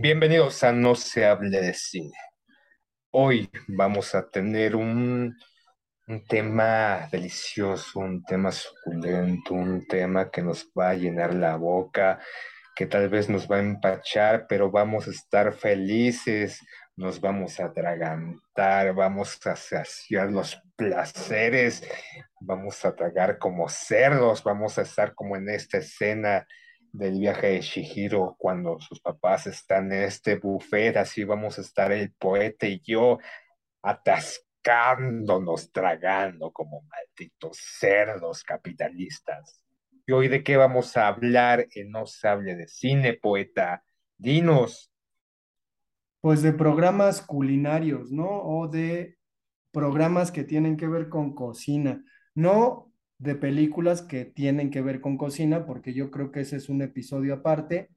Bienvenidos a No se hable de cine. Hoy vamos a tener un, tema delicioso, un tema suculento, un tema que nos va a llenar la boca, que tal vez nos va a empachar, pero vamos a estar felices, nos vamos a atragantar, vamos a saciar los placeres, vamos a tragar como cerdos, vamos a estar como en esta escena del viaje de Shihiro cuando sus papás están en este buffet, así vamos a estar el poeta y yo atascándonos, tragando como malditos cerdos capitalistas. ¿Y hoy de qué vamos a hablar en No se hable de cine, poeta? Dinos. Pues de programas culinarios, ¿no? O de programas que tienen que ver con cocina. No de películas que tienen que ver con cocina, porque yo creo que ese es un episodio aparte.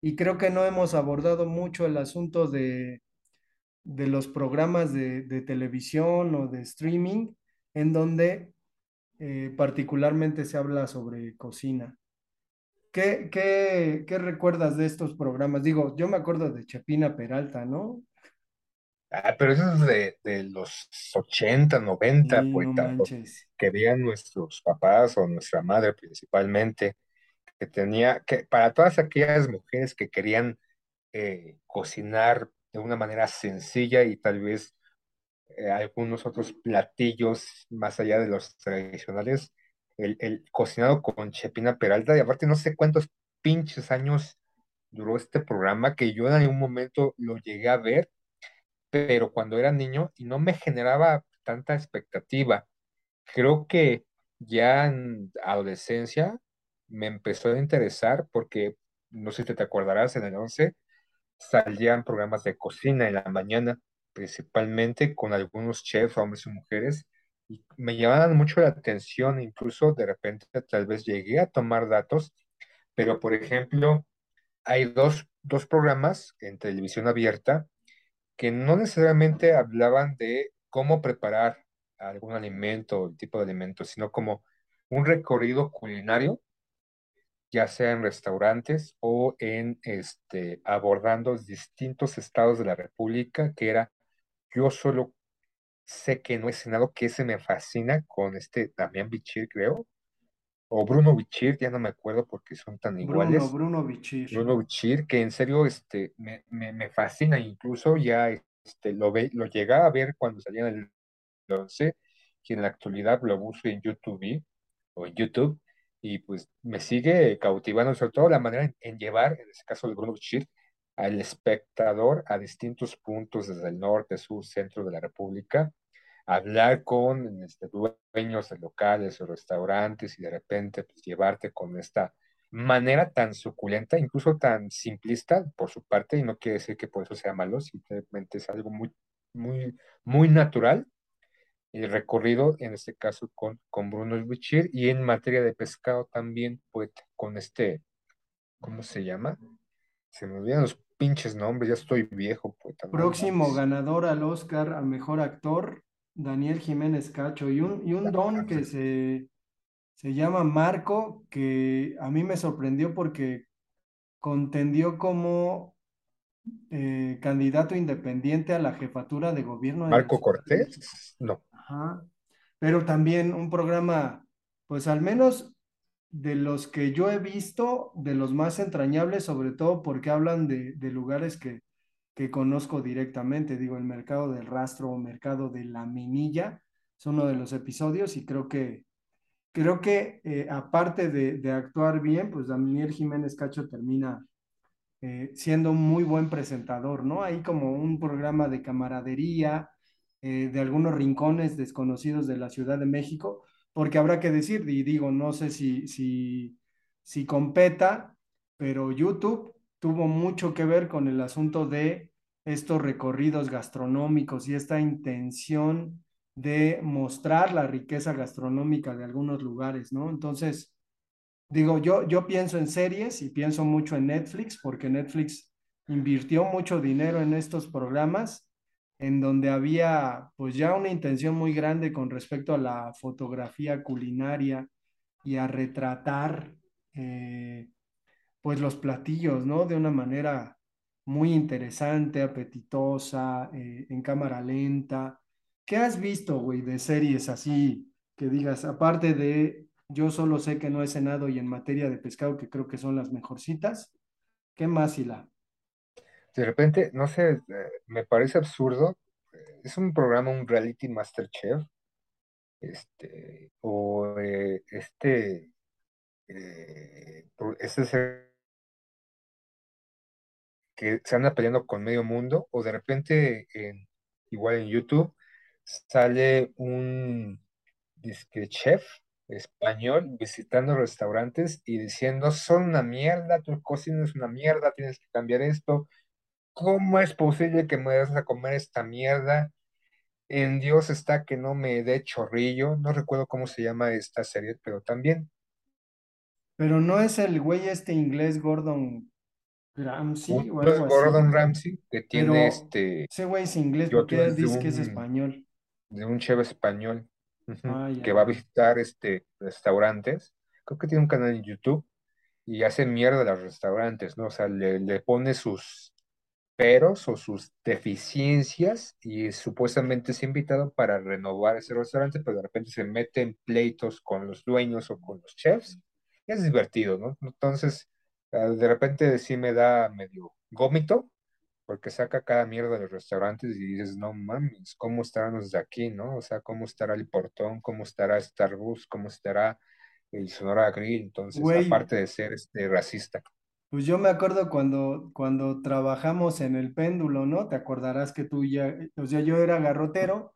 Y creo que no hemos abordado mucho el asunto de, de los programas de, de televisión o de streaming, en donde eh, particularmente se habla sobre cocina. ¿Qué, qué, qué recuerdas de estos programas? Digo, yo me acuerdo de Chepina Peralta, ¿no? Ah, pero eso es de, de los 80, 90, Sí, no poeta, lo manches. que veían nuestros papás o nuestra madre principalmente, que tenía, que para todas aquellas mujeres que querían eh, cocinar de una manera sencilla y tal vez eh, algunos otros platillos más allá de los tradicionales, el, el cocinado con Chepina Peralta, y aparte no sé cuántos pinches años duró este programa, que yo en algún momento lo llegué a ver, pero cuando era niño y no me generaba tanta expectativa. Creo que ya en adolescencia me empezó a interesar porque, no sé si te acordarás, en el 11 salían programas de cocina en la mañana, principalmente con algunos chefs, hombres y mujeres, y me llamaban mucho la atención, incluso de repente tal vez llegué a tomar datos, pero por ejemplo, hay dos, dos programas en televisión abierta que no necesariamente hablaban de cómo preparar algún alimento o el tipo de alimento, sino como un recorrido culinario ya sea en restaurantes o en este, abordando distintos estados de la República, que era, yo solo sé que no he cenado, que ese me fascina con este Damián Bichir, creo, o Bruno Bichir, ya no me acuerdo porque son tan Bruno, iguales. Bruno Bichir. Bruno Bichir, que en serio este, me, me, me fascina, incluso ya este, lo, ve, lo llegaba a ver cuando salía en el 11, y en la actualidad lo busco en YouTube o en YouTube y pues me sigue cautivando, sobre todo la manera en, en llevar, en este caso de Bruno Bichir, al espectador a distintos puntos desde el norte, sur, centro de la República, hablar con este, dueños de locales o restaurantes y de repente pues, llevarte con esta manera tan suculenta, incluso tan simplista por su parte, y no quiere decir que por eso sea malo, simplemente es algo muy, muy, muy natural. El recorrido, en este caso, con, con Bruno Bichir, y en materia de pescado también, pues, con este, ¿cómo se llama? Se me olvidan los pinches nombres, ya estoy viejo, pues. Próximo ganador al Oscar a mejor actor, Daniel Jiménez Cacho, y un, y un don que se, se llama Marco, que a mí me sorprendió porque contendió como eh, candidato independiente a la jefatura de gobierno Marco de. Cortés, no. Ajá. Pero también un programa, pues al menos de los que yo he visto, de los más entrañables, sobre todo porque hablan de, de lugares que, que conozco directamente, digo, el mercado del rastro o mercado de la minilla, es uno de los episodios y creo que, creo que eh, aparte de, actuar bien, pues Daniel Jiménez Cacho termina eh, siendo un muy buen presentador, ¿no? Hay como un programa de camaradería, eh, de algunos rincones desconocidos de la Ciudad de México, porque habrá que decir, y digo, no sé si, si, si competa, pero YouTube tuvo mucho que ver con el asunto de estos recorridos gastronómicos y esta intención de mostrar la riqueza gastronómica de algunos lugares, ¿no? Entonces, Digo, yo, yo pienso en series y pienso mucho en Netflix, porque Netflix invirtió mucho dinero en estos programas, en donde había pues ya una intención muy grande con respecto a la fotografía culinaria y a retratar eh, pues los platillos, ¿no? De una manera muy interesante, apetitosa, eh, en cámara lenta. ¿Qué has visto, güey, de series así que digas, aparte de Yo solo sé que no he cenado y en materia de pescado, que creo que son las mejorcitas? ¿Qué más, Hila? De repente, no sé, eh, me parece absurdo. eh, Es un programa, un reality MasterChef, este, o eh, este, eh, este que se anda peleando con medio mundo, o de repente, en- igual en YouTube, sale un disque chef español visitando restaurantes y diciendo, son una mierda, tu cocina es una mierda, tienes que cambiar esto. ¿Cómo es posible que me des a comer esta mierda? En Dios está que no me dé chorrillo. No recuerdo cómo se llama esta serie, pero también. Pero no es el güey este inglés Gordon Uno Ramsay o algo así, Gordon Ramsay, que tiene pero este, ese güey es inglés, y ¿por otro qué es de dices que es español? de un chef español, Ah, que va a visitar este, restaurantes. Creo que tiene un canal en YouTube y hace mierda a los restaurantes, ¿no? O sea, le, le pone sus peros o sus deficiencias y supuestamente es invitado para renovar ese restaurante, pero de repente se mete en pleitos con los dueños o con los chefs. Es divertido, ¿no? Entonces, de repente sí me da medio gómito porque saca cada mierda de los restaurantes y dices, no mames, ¿cómo estarán los de aquí, no? O sea, ¿cómo estará el Portón? ¿Cómo estará Starbucks? ¿Cómo estará el Sonora Grill? Entonces, Güey, aparte de ser este racista. pues yo me acuerdo cuando, cuando trabajamos en el péndulo, ¿no? Te acordarás que tú ya, o sea, yo era garrotero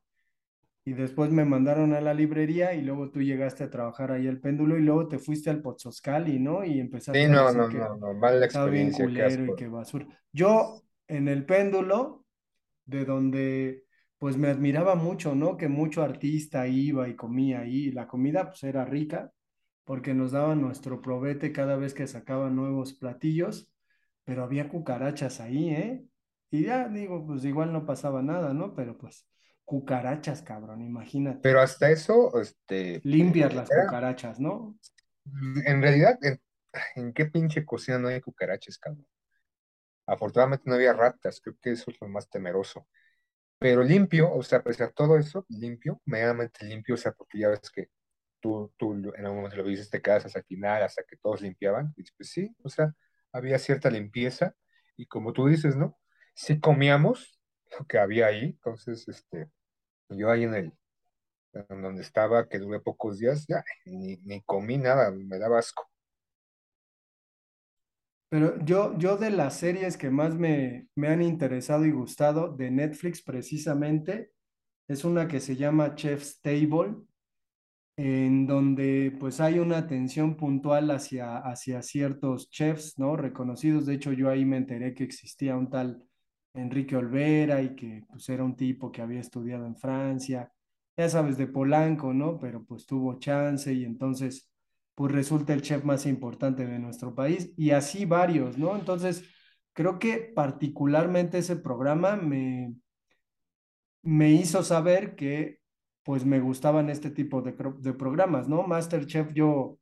y después me mandaron a la librería y luego tú llegaste a trabajar ahí al péndulo y luego te fuiste al Pozzoscali, ¿no? Y Sí, empezaste a no, decir no, que no, no, estaba bien experiencia, qué culero y asco. que basura. Yo en el péndulo, de donde pues me admiraba mucho, ¿no? Que mucho artista iba y comía ahí. y La comida pues era rica porque nos daban nuestro probete cada vez que sacaban nuevos platillos, pero había cucarachas ahí, ¿eh? Y ya digo, pues igual no pasaba nada, ¿no? Pero pues cucarachas, cabrón, imagínate. Pero hasta eso, este, Limpias las era, cucarachas, ¿no? en realidad, en, ¿en qué pinche cocina no hay cucarachas, cabrón? Afortunadamente no había ratas, creo que eso es lo más temeroso. Pero limpio, o sea, pese a todo eso, limpio, medianamente limpio, o sea, porque ya ves que tú, tú en algún momento lo viste, te quedas hasta el final, hasta que todos limpiaban, y pues sí, o sea, había cierta limpieza, y como tú dices, ¿no? Sí comíamos lo que había ahí, entonces, este, yo ahí en el, en donde estaba, que duré pocos días, ya, ni, ni comí nada, me daba asco. Pero yo, yo de las series que más me, me han interesado y gustado de Netflix precisamente, es una que se llama Chef's Table en donde pues hay una atención puntual hacia, hacia ciertos chefs, ¿no? Reconocidos. De hecho, yo ahí me enteré que existía un tal Enrique Olvera y que pues era un tipo que había estudiado en Francia, ya sabes, de Polanco, ¿no? Pero pues tuvo chance y entonces pues resulta el chef más importante de nuestro país y así varios, ¿no? Entonces, creo que particularmente ese programa me, me hizo saber que pues me gustaban este tipo de, de programas, ¿no? MasterChef yo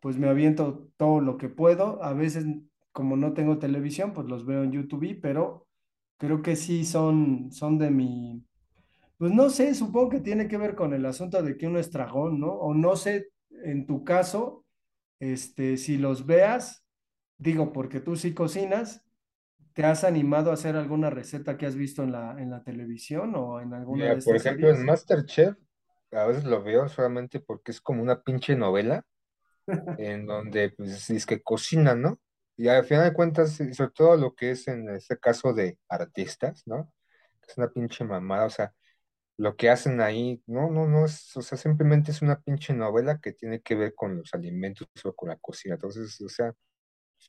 pues me aviento todo lo que puedo, a veces como no tengo televisión pues los veo en YouTube, pero creo que sí son, son de mi, pues no sé, supongo que tiene que ver con el asunto de que uno es dragón, ¿no? O no sé, en tu caso, este, si los veas, digo, porque tú sí cocinas, ¿te has animado a hacer alguna receta que has visto en la, en la televisión o en alguna de Mira, por estas ejemplo, en series? MasterChef, a veces lo veo solamente porque es como una pinche novela en donde pues es que cocinan, ¿no? Y al final de cuentas, sobre todo lo que es en este caso de artistas, ¿no? Es una pinche mamada, o sea, lo que hacen ahí, no, no, no es, o sea, simplemente es una pinche novela que tiene que ver con los alimentos o con la cocina. Entonces, o sea,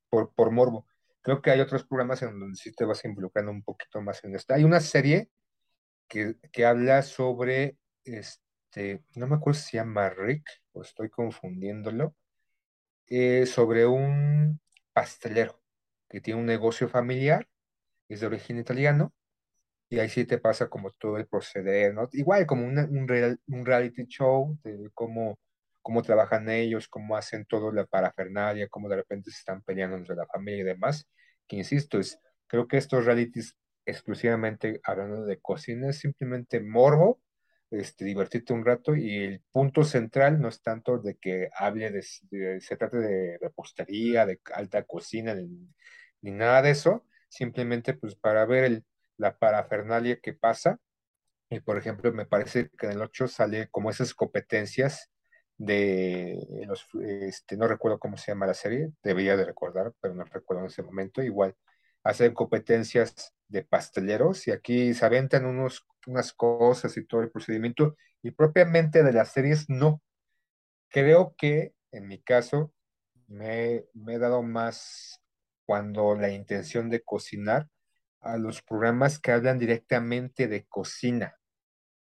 por, por morbo. Creo que hay otros programas en donde sí te vas involucrando un poquito más en esto. Hay una serie que, que habla sobre, este, no me acuerdo si se llama Rick, o estoy confundiéndolo, eh, sobre un pastelero que tiene un negocio familiar, es de origen italiano, y ahí sí te pasa como todo el proceder, ¿no? Igual como un, un reality show de cómo, cómo trabajan ellos, cómo hacen todo la parafernalia, cómo de repente se están peleando entre la familia y demás, que insisto, es, creo que estos realities exclusivamente hablando de cocina es simplemente morbo, este, divertirte un rato y el punto central no es tanto de que hable de, de- se trate de repostería, de alta cocina, ni, ni nada de eso, simplemente pues para ver el la parafernalia que pasa. Y por ejemplo, me parece que en el 8 sale como esas competencias de los, este, no recuerdo cómo se llama la serie, debería de recordar, pero no recuerdo en ese momento. Igual, hacen competencias de pasteleros y aquí se aventan unos, unas cosas y todo el procedimiento. Y propiamente de las series, no. Creo que en mi caso me, me he dado más cuando la intención de cocinar a los programas que hablan directamente de cocina,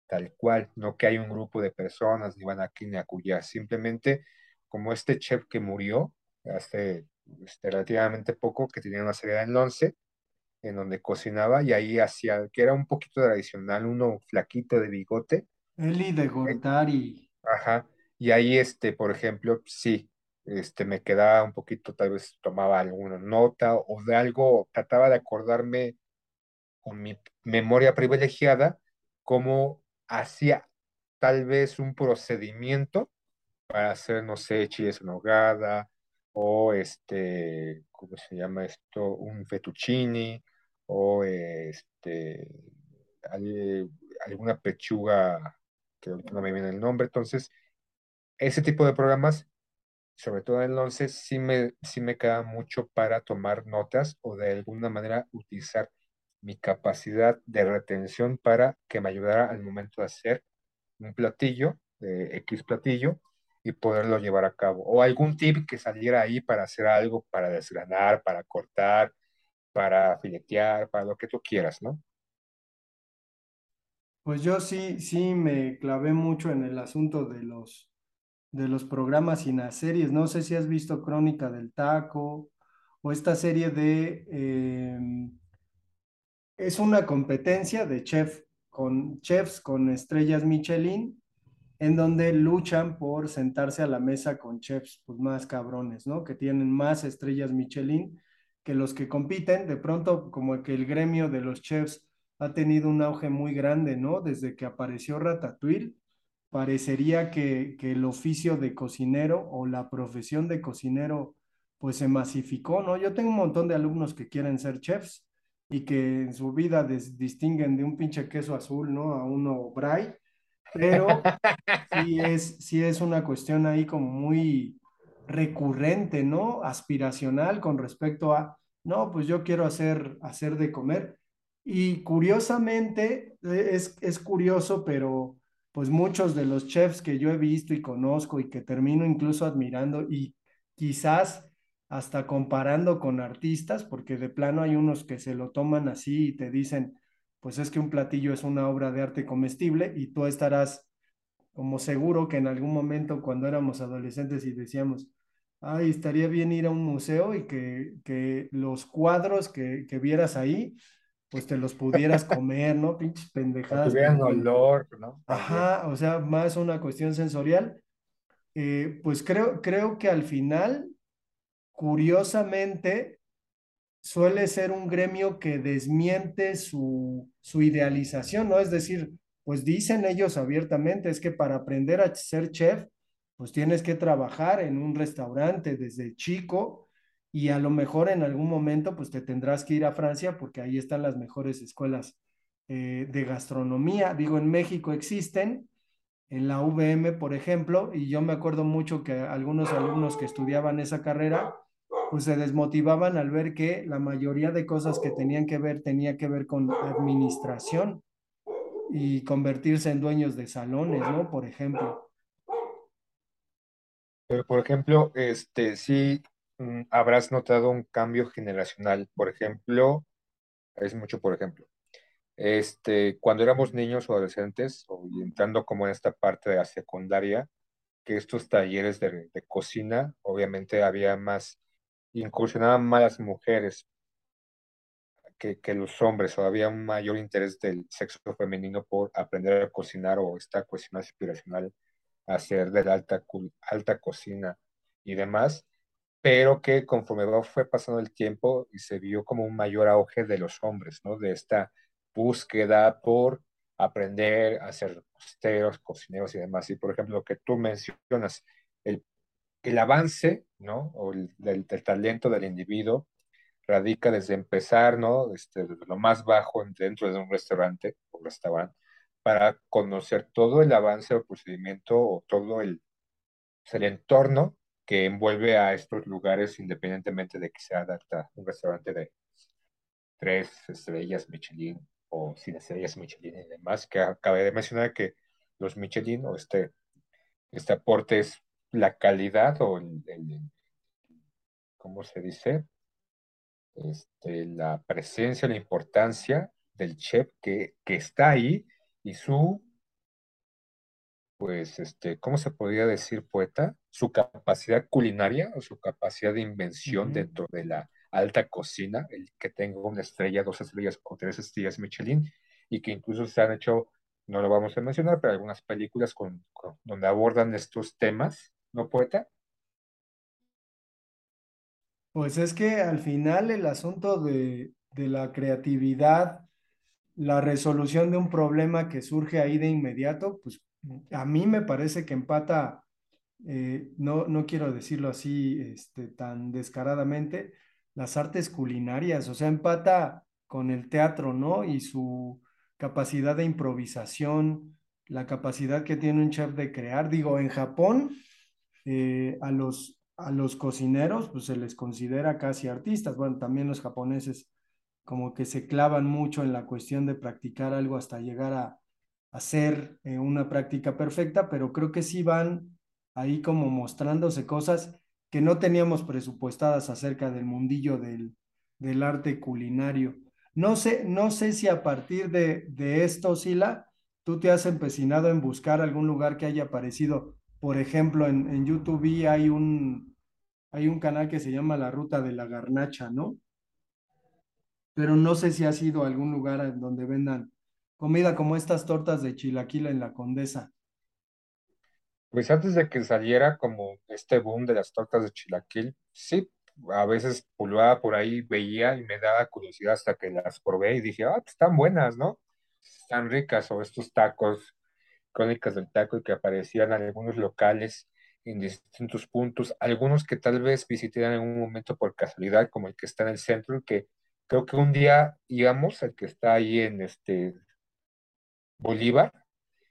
tal cual, no que hay un grupo de personas ni van aquí ni acullá, simplemente como este chef que murió hace este, relativamente poco, que tenía una serie en 11, en donde cocinaba y ahí hacía, que era un poquito tradicional, uno flaquito de bigote, Eli de Gortari. Ajá. Y ahí, este, por ejemplo, sí, este, me quedaba un poquito, tal vez tomaba alguna nota o de algo, trataba de acordarme con mi memoria privilegiada, cómo hacía tal vez un procedimiento para hacer, no sé, chiles en nogada o este, ¿cómo se llama esto? Un fettuccini o este, al- alguna pechuga que ahorita no me viene el nombre. Entonces, ese tipo de programas, sobre todo en el 11, sí me, sí me queda mucho para tomar notas o de alguna manera utilizar mi capacidad de retención para que me ayudara al momento de hacer un platillo, X platillo, y poderlo llevar a cabo. O algún tip que saliera ahí para hacer algo, para desgranar, para cortar, para filetear, para lo que tú quieras, ¿no? Pues yo sí, sí me clavé mucho en el asunto de los, de los programas y las series. No sé si has visto Crónica del Taco o esta serie de... eh, es una competencia de chef con chefs con estrellas Michelin en donde luchan por sentarse a la mesa con chefs pues, más cabrones, ¿no? Que tienen más estrellas Michelin que los que compiten. De pronto, como que el gremio de los chefs ha tenido un auge muy grande, ¿no? Desde que apareció Ratatouille, parecería que, que el oficio de cocinero o la profesión de cocinero pues se masificó, ¿no? Yo tengo un montón de alumnos que quieren ser chefs y que en su vida distinguen de un pinche queso azul, ¿no? A uno Bray, pero sí es, sí es una cuestión ahí como muy recurrente, ¿no? Aspiracional con respecto a, no, pues yo quiero hacer, hacer de comer. Y curiosamente, eh, es, es curioso, pero pues muchos de los chefs que yo he visto y conozco y que termino incluso admirando y quizás hasta comparando con artistas, porque de plano hay unos que se lo toman así y te dicen, pues es que un platillo es una obra de arte comestible y tú estarás como seguro que en algún momento cuando éramos adolescentes y decíamos, ay, estaría bien ir a un museo y que, que los cuadros que, que vieras ahí, pues te los pudieras comer, ¿no? Pinches pendejadas. Tuvieran olor, ¿no? Ajá, o sea, más una cuestión sensorial. Eh, pues creo, creo que al final, curiosamente, suele ser un gremio que desmiente su, su idealización, ¿no? Es decir, pues dicen ellos abiertamente, es que para aprender a ser chef, pues tienes que trabajar en un restaurante desde chico y a lo mejor en algún momento pues te tendrás que ir a Francia porque ahí están las mejores escuelas eh, de gastronomía. Digo, en México existen, en la VM, por ejemplo, y yo me acuerdo mucho que algunos alumnos que estudiaban esa carrera pues se desmotivaban al ver que la mayoría de cosas que tenían que ver tenía que ver con administración y convertirse en dueños de salones, ¿no? Por ejemplo. Pero, por ejemplo, este, sí mm, habrás notado un cambio generacional. Por ejemplo, es mucho por ejemplo. Este, cuando éramos niños o adolescentes, o entrando como en esta parte de la secundaria, que estos talleres de, de cocina, obviamente había más, incursionaban más las mujeres que, que los hombres, o había un mayor interés del sexo femenino por aprender a cocinar o esta cuestión aspiracional hacer de la alta, alta cocina y demás, pero que conforme fue pasando el tiempo y se vio como un mayor auge de los hombres, ¿no? De esta búsqueda por aprender a ser costeros, cocineros y demás. Y por ejemplo, lo que tú mencionas, el, el avance, ¿no? O el, del, del, talento del individuo radica desde empezar, ¿no? Este, desde lo más bajo dentro de un restaurante o restaurante para conocer todo el avance o procedimiento o todo el, pues, el entorno que envuelve a estos lugares independientemente de que sea un restaurante de tres estrellas Michelin o sin estrellas Michelin y demás, que acabé de mencionar que los Michelin o este, este aporte es la calidad o el, el ¿cómo se dice? Este, la presencia, la importancia del chef que, que está ahí y su, pues, este, ¿cómo se podría decir poeta? Su capacidad culinaria o su capacidad de invención uh -huh. dentro de la alta cocina, el que tenga una estrella, dos estrellas o tres estrellas Michelin, y que incluso se han hecho, no lo vamos a mencionar, pero algunas películas con, con, donde abordan estos temas, ¿no, poeta? Pues es que al final el asunto de, de la creatividad la resolución de un problema que surge ahí de inmediato, pues a mí me parece que empata, eh, no, no quiero decirlo así este, tan descaradamente, las artes culinarias, o sea, empata con el teatro, ¿no? Y su capacidad de improvisación, la capacidad que tiene un chef de crear. Digo, en Japón, eh, a, los, a los cocineros, pues se les considera casi artistas. Bueno, también los japoneses como que se clavan mucho en la cuestión de practicar algo hasta llegar a hacer eh, una práctica perfecta, pero creo que sí van ahí como mostrándose cosas que no teníamos presupuestadas acerca del mundillo del, del arte culinario. No sé, no sé si a partir de, de esto, Sila, tú te has empecinado en buscar algún lugar que haya aparecido. Por ejemplo, en, en YouTube hay un, hay un canal que se llama La Ruta de la Garnacha, ¿no? pero no sé si ha sido algún lugar en donde vendan comida como estas tortas de chilaquila en la Condesa. Pues antes de que saliera como este boom de las tortas de chilaquil, sí, a veces pululaba por ahí, veía y me daba curiosidad hasta que las probé y dije, ah, pues están buenas, ¿no? Están ricas, o estos tacos, crónicas del taco, y que aparecían en algunos locales en distintos puntos, algunos que tal vez visité en algún momento por casualidad, como el que está en el centro, que creo que un día íbamos, el que está ahí en este Bolívar,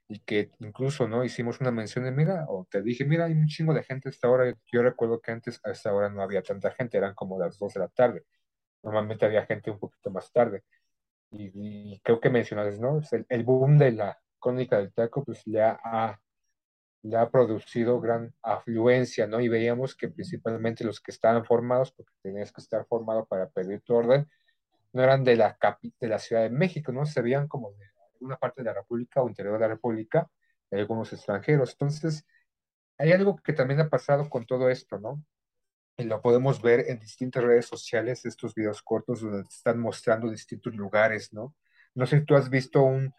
y que incluso, ¿no? Hicimos una mención de, mira, o te dije, mira, hay un chingo de gente a esta hora. Yo recuerdo que antes a esta hora no había tanta gente, eran como las 2 de la tarde. Normalmente había gente un poquito más tarde. Y, creo que mencionas, ¿no? El, el, boom de la icónica del taco, pues le ha, le ha producido gran afluencia, ¿no? Y veíamos que principalmente los que estaban formados, porque tenías que estar formado para pedir tu orden, no eran de la, de la Ciudad de México, ¿no? Se veían como de alguna parte de la República o interior de la República, de algunos extranjeros. Entonces, hay algo que también ha pasado con todo esto, ¿no? Y lo podemos ver en distintas redes sociales, estos videos cortos donde están mostrando distintos lugares, ¿no? No sé si tú has visto un,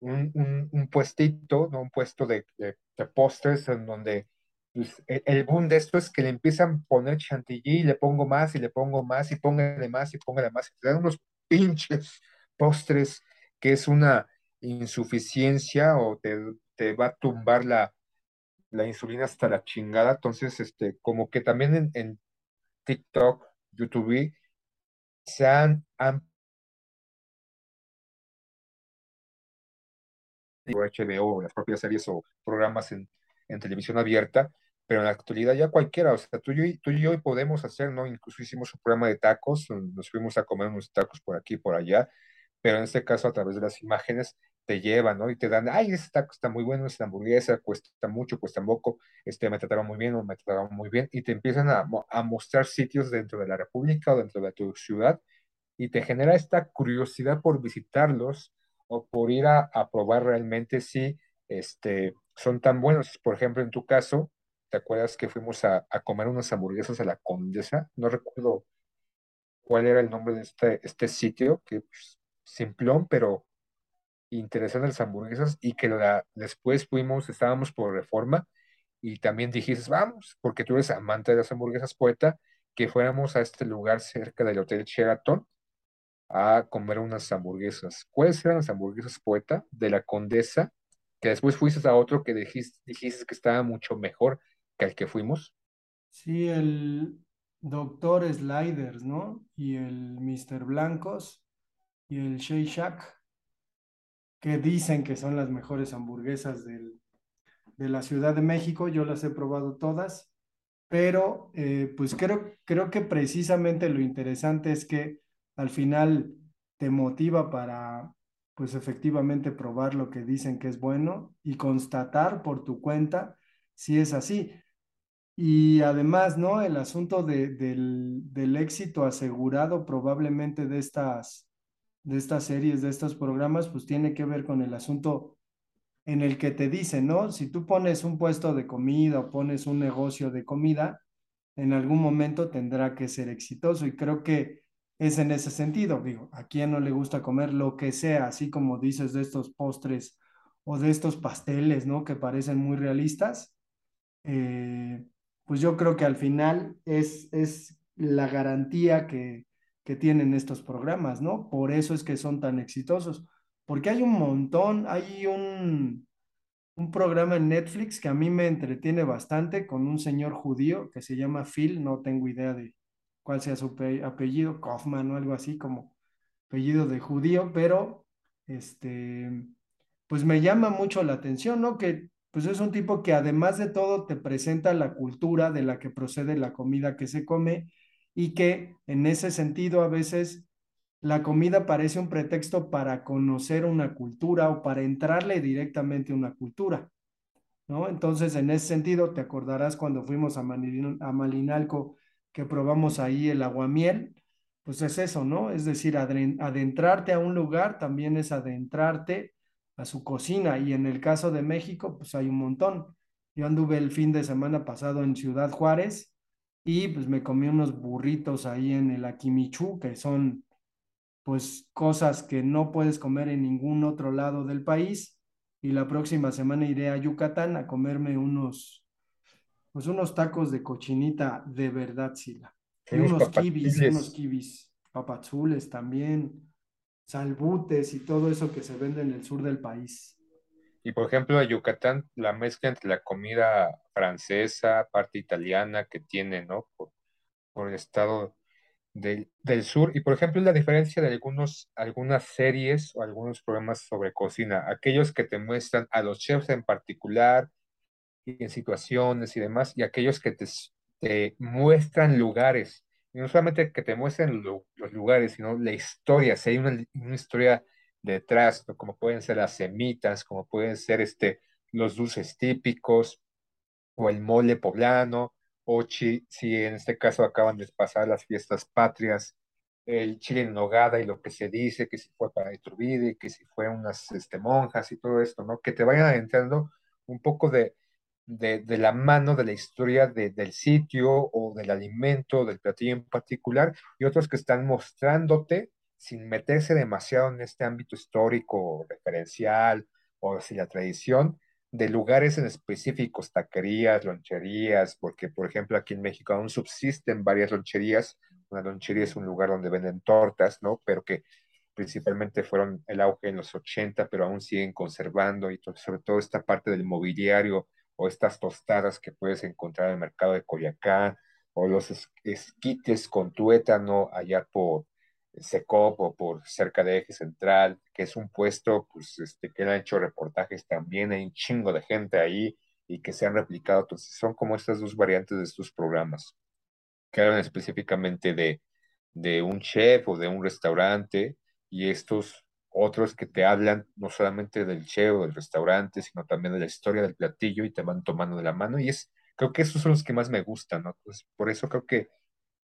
un, un, puestito, ¿no? Un puesto de, de, postres en donde pues, e, el, boom de esto es que le empiezan a poner chantilly y le pongo más y le pongo más y póngale más y póngale más. Y te dan unos pinches postres que es una insuficiencia o te, te va a tumbar la, la insulina hasta la chingada. Entonces, este, como que también en, TikTok, YouTube, se han HBO, las propias series o programas en, en, televisión abierta, pero en la actualidad ya cualquiera, o sea, tú y, tú y yo podemos hacer, ¿no? Incluso hicimos un programa de tacos, nos fuimos a comer unos tacos por aquí por allá, pero en este caso a través de las imágenes te llevan, ¿no? Y te dan, ay, ese taco está muy bueno, esta hamburguesa cuesta mucho, cuesta poco, este, me trataron muy bien o me trataron muy bien, y te empiezan a, a mostrar sitios dentro de la República o dentro de tu ciudad, y te genera esta curiosidad por visitarlos o por ir a, probar realmente si este, son tan buenos. Por ejemplo, en tu caso, ¿te acuerdas que fuimos a, a comer unas hamburguesas a la Condesa? No recuerdo cuál era el nombre de este, este sitio, que pues, simplón, pero interesante las hamburguesas y que la, después fuimos, estábamos por reforma y también dijiste, vamos, porque tú eres amante de las hamburguesas poeta, que fuéramos a este lugar cerca del Hotel Sheraton a comer unas hamburguesas. ¿Cuáles eran las hamburguesas poeta de la Condesa? Que después fuiste a otro que dijiste, dijiste que estaba mucho mejor que el que fuimos. Sí, el Doctor Sliders, ¿no? Y el Mr. Blancos y el Shake Shack que dicen que son las mejores hamburguesas del, de la Ciudad de México. Yo las he probado todas, pero eh, pues creo, creo que precisamente lo interesante es que al final te motiva para, pues efectivamente probar lo que dicen que es bueno y constatar por tu cuenta si es así. Y además, ¿no? El asunto de, del, del éxito asegurado probablemente de estas de estas series, de estos programas, pues tiene que ver con el asunto en el que te dicen, ¿no? Si tú pones un puesto de comida o pones un negocio de comida, en algún momento tendrá que ser exitoso y creo que es en ese sentido, digo, a quién no le gusta comer lo que sea, así como dices de estos postres o de estos pasteles, ¿no? Que parecen muy realistas, eh, pues yo creo que al final es, es la garantía que, que tienen estos programas, ¿no? Por eso es que son tan exitosos, porque hay un montón, hay un, un programa en Netflix que a mí me entretiene bastante con un señor judío que se llama Phil, no tengo idea de cuál sea su apellido, Kaufman o algo así como apellido de judío, pero este, pues me llama mucho la atención, ¿no? Que pues es un tipo que además de todo te presenta la cultura de la que procede la comida que se come y que en ese sentido a veces la comida parece un pretexto para conocer una cultura o para entrarle directamente a una cultura, ¿no? Entonces, en ese sentido, te acordarás cuando fuimos a, Malinalco que probamos ahí el aguamiel, pues es eso, ¿no? Es decir, adentrarte a un lugar también es adentrarte a su cocina y en el caso de México, pues hay un montón. Yo anduve el fin de semana pasado en Ciudad Juárez y pues me comí unos burritos ahí en el Akimichu, que son pues cosas que no puedes comer en ningún otro lado del país. Y la próxima semana iré a Yucatán a comerme unos, pues unos tacos de cochinita de verdad, Sila. Y unos kibis, unos kibis, papazules también, salbutes y todo eso que se vende en el sur del país. Y por ejemplo, a Yucatán, la mezcla entre la comida francesa, parte italiana que tiene, ¿no? Por, por el estado del, del, sur. Y por ejemplo, la diferencia de algunos, algunas series o algunos programas sobre cocina, aquellos que te muestran a los chefs en particular, en situaciones y demás, y aquellos que te, te muestran lugares. Y no solamente que te muestren lo, los lugares, sino la historia, si hay una, una historia detrás, como pueden ser las semitas, como pueden ser este, los dulces típicos, o el mole poblano, o chi, si en este caso acaban de pasar las fiestas patrias, el chile en nogada y lo que se dice, que si fue para Iturbide, que si fue unas este, monjas y todo esto, ¿no? Que te vayan adentrando un poco de, de, de la mano de la historia de, del sitio o del alimento, del platillo en particular, y otros que están mostrándote sin meterse demasiado en este ámbito histórico, referencial o si la tradición, de lugares en específicos, taquerías, loncherías, porque por ejemplo aquí en México aún subsisten varias loncherías. Una lonchería es un lugar donde venden tortas, ¿no? Pero que principalmente fueron el auge en los 80, pero aún siguen conservando y sobre todo esta parte del mobiliario o estas tostadas que puedes encontrar en el mercado de Coyacán o los esquites con tuétano allá por Secop o por cerca de Eje Central, que es un puesto pues, este, que han hecho reportajes también, hay un chingo de gente ahí y que se han replicado. Entonces, son como estas dos variantes de estos programas, que hablan específicamente de, de un chef o de un restaurante y estos otros que te hablan no solamente del chef o del restaurante, sino también de la historia del platillo y te van tomando de la mano. Y es, creo que esos son los que más me gustan, ¿no? Pues por eso creo que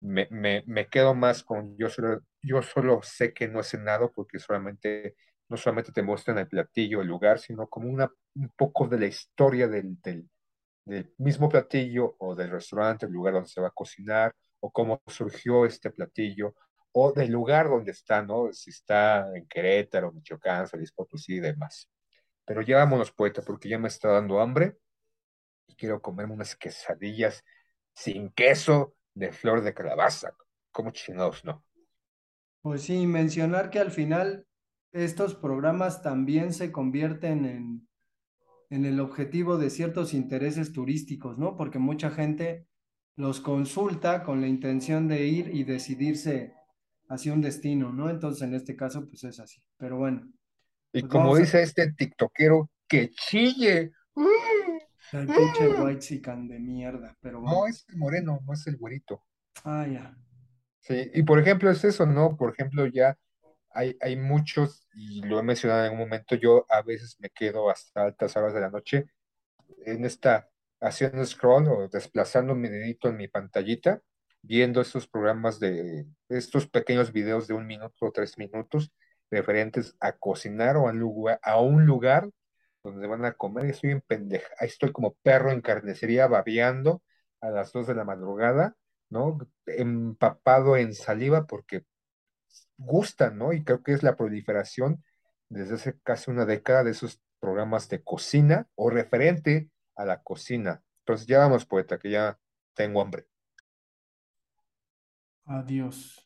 me, me, me, quedo más con yo solo, yo solo sé que no he cenado porque solamente, no solamente te muestran el platillo, el lugar, sino como una, un poco de la historia del, del, del mismo platillo o del restaurante, el lugar donde se va a cocinar, o cómo surgió este platillo, o del lugar donde está, ¿no? Si está en Querétaro, Michoacán, San Luis Potosí y demás. Pero ya vámonos, poeta, porque ya me está dando hambre y quiero comerme unas quesadillas sin queso de flor de calabaza. ¿Cómo chingados no? Pues sí, mencionar que al final estos programas también se convierten en, en el objetivo de ciertos intereses turísticos, ¿no? Porque mucha gente los consulta con la intención de ir y decidirse hacia un destino, ¿no? Entonces, en este caso, pues es así. Pero bueno. Y pues como a- dice este tiktokero, que chille. El pinche white de mierda, pero bueno. No es el moreno, no es el güerito. Ah, ya. Sí, y por ejemplo es eso, ¿no? Por ejemplo, ya hay, hay muchos, y lo he mencionado en algún momento, yo a veces me quedo hasta altas horas de la noche en esta, haciendo scroll o desplazando mi dedito en mi pantallita, viendo estos programas de, estos pequeños videos de un minuto o tres minutos referentes a cocinar o a, lugar, a un lugar donde van a comer estoy en pendeja, estoy como perro en carnicería babeando a las dos de la madrugada, ¿no? Empapado en saliva porque gustan, ¿no? Y creo que es la proliferación desde hace casi una década de esos programas de cocina o referente a la cocina. Entonces ya vamos, poeta, que ya tengo hambre. Adiós.